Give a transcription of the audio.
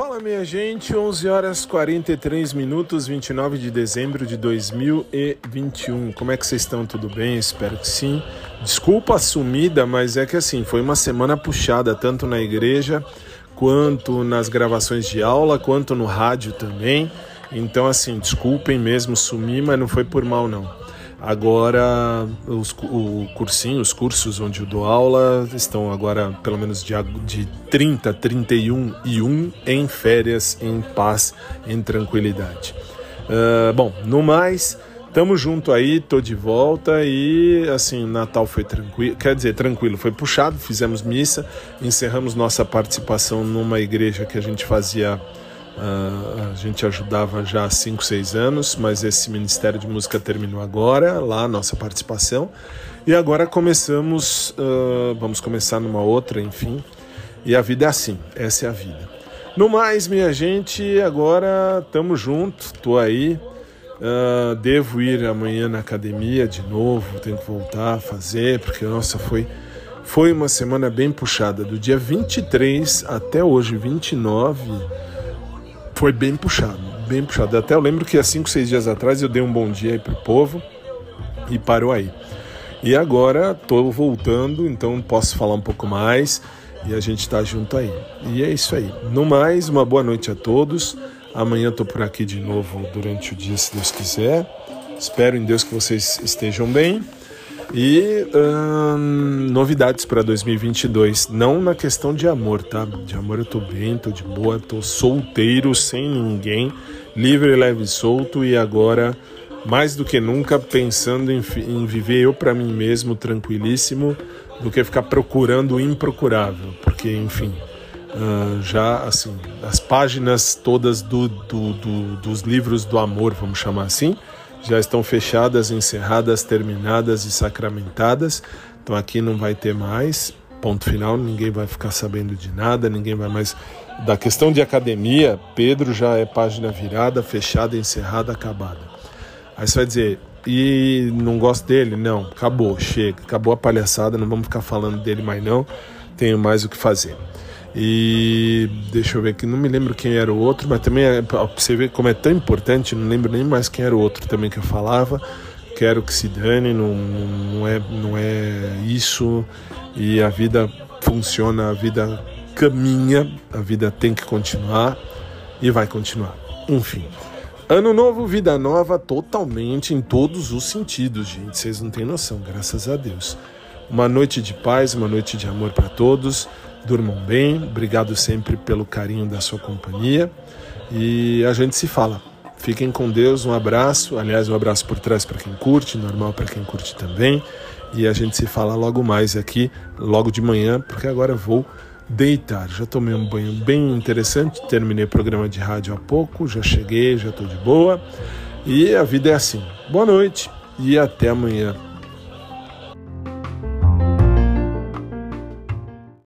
Fala minha gente, 11 horas 43 minutos, 29 de dezembro de 2021. Como é que vocês estão? Tudo bem? Espero que sim. Desculpa a sumida, mas é que assim, foi uma semana puxada tanto na igreja, quanto nas gravações de aula, quanto no rádio também. Então assim, desculpem mesmo sumir, mas não foi por mal não. Agora, os, o cursinho, os cursos onde eu dou aula estão agora pelo menos de, de 30, 31 e 1 em férias, em paz, em tranquilidade. Uh, bom, no mais, tamo junto aí, tô de volta e assim, Natal foi tranquilo, quer dizer, tranquilo, foi puxado, fizemos missa, encerramos nossa participação numa igreja que a gente fazia Uh, a gente ajudava já há 5, 6 anos, mas esse Ministério de Música terminou agora, lá a nossa participação. E agora começamos, uh, vamos começar numa outra, enfim. E a vida é assim, essa é a vida. No mais, minha gente, agora estamos juntos, tô aí. Uh, devo ir amanhã na academia de novo, tenho que voltar a fazer, porque nossa, foi, foi uma semana bem puxada. Do dia 23 até hoje, 29 foi bem puxado, bem puxado. Até eu lembro que há cinco, seis dias atrás eu dei um bom dia aí pro povo e parou aí. E agora estou voltando, então posso falar um pouco mais e a gente está junto aí. E é isso aí. No mais, uma boa noite a todos. Amanhã estou por aqui de novo durante o dia, se Deus quiser. Espero em Deus que vocês estejam bem. E hum, novidades para 2022, não na questão de amor, tá? De amor eu tô bem, tô de boa, tô solteiro, sem ninguém, livre, leve e solto. E agora mais do que nunca pensando em, em viver eu para mim mesmo tranquilíssimo do que ficar procurando o improcurável, porque enfim, uh, já assim, as páginas todas do, do, do, dos livros do amor, vamos chamar assim, já estão fechadas, encerradas, terminadas e sacramentadas. Então aqui não vai ter mais ponto final, ninguém vai ficar sabendo de nada, ninguém vai mais. Da questão de academia, Pedro já é página virada, fechada, encerrada, acabada. Aí você vai dizer, e não gosto dele? Não, acabou, chega, acabou a palhaçada, não vamos ficar falando dele mais não, tenho mais o que fazer. E deixa eu ver aqui, não me lembro quem era o outro, mas também é, você ver como é tão importante, não lembro nem mais quem era o outro também que eu falava. Quero que se dane, não, não, é, não é isso. E a vida funciona, a vida caminha, a vida tem que continuar e vai continuar. Enfim. Ano novo, vida nova, totalmente em todos os sentidos, gente. Vocês não têm noção, graças a Deus. Uma noite de paz, uma noite de amor para todos. Durmam bem, obrigado sempre pelo carinho da sua companhia e a gente se fala. Fiquem com Deus, um abraço. Aliás, um abraço por trás para quem curte, normal para quem curte também. E a gente se fala logo mais aqui, logo de manhã, porque agora vou deitar. Já tomei um banho bem interessante, terminei o programa de rádio há pouco, já cheguei, já estou de boa. E a vida é assim. Boa noite e até amanhã.